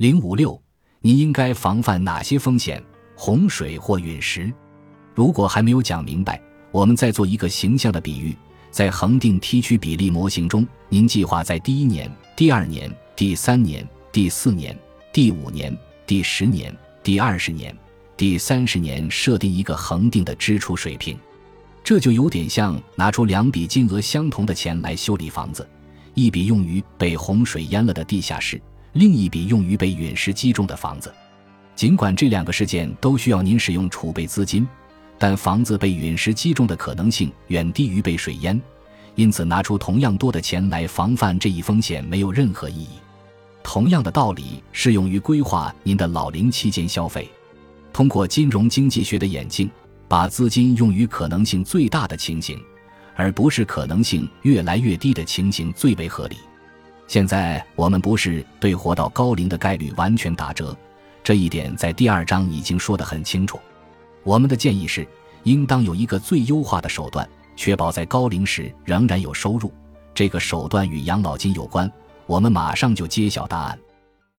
零五六，您应该防范哪些风险？洪水或陨石？如果还没有讲明白，我们再做一个形象的比喻：在恒定梯区比例模型中，您计划在第一年、第二年、第三年、第四年、第五年、第十年、第二十年、第三十年设定一个恒定的支出水平。这就有点像拿出两笔金额相同的钱来修理房子，一笔用于被洪水淹了的地下室。另一笔用于被陨石击中的房子，尽管这两个事件都需要您使用储备资金，但房子被陨石击中的可能性远低于被水淹，因此拿出同样多的钱来防范这一风险没有任何意义。同样的道理适用于规划您的老龄期间消费，通过金融经济学的眼镜，把资金用于可能性最大的情形，而不是可能性越来越低的情形最为合理。现在我们不是对活到高龄的概率完全打折，这一点在第二章已经说得很清楚。我们的建议是，应当有一个最优化的手段，确保在高龄时仍然有收入。这个手段与养老金有关。我们马上就揭晓答案。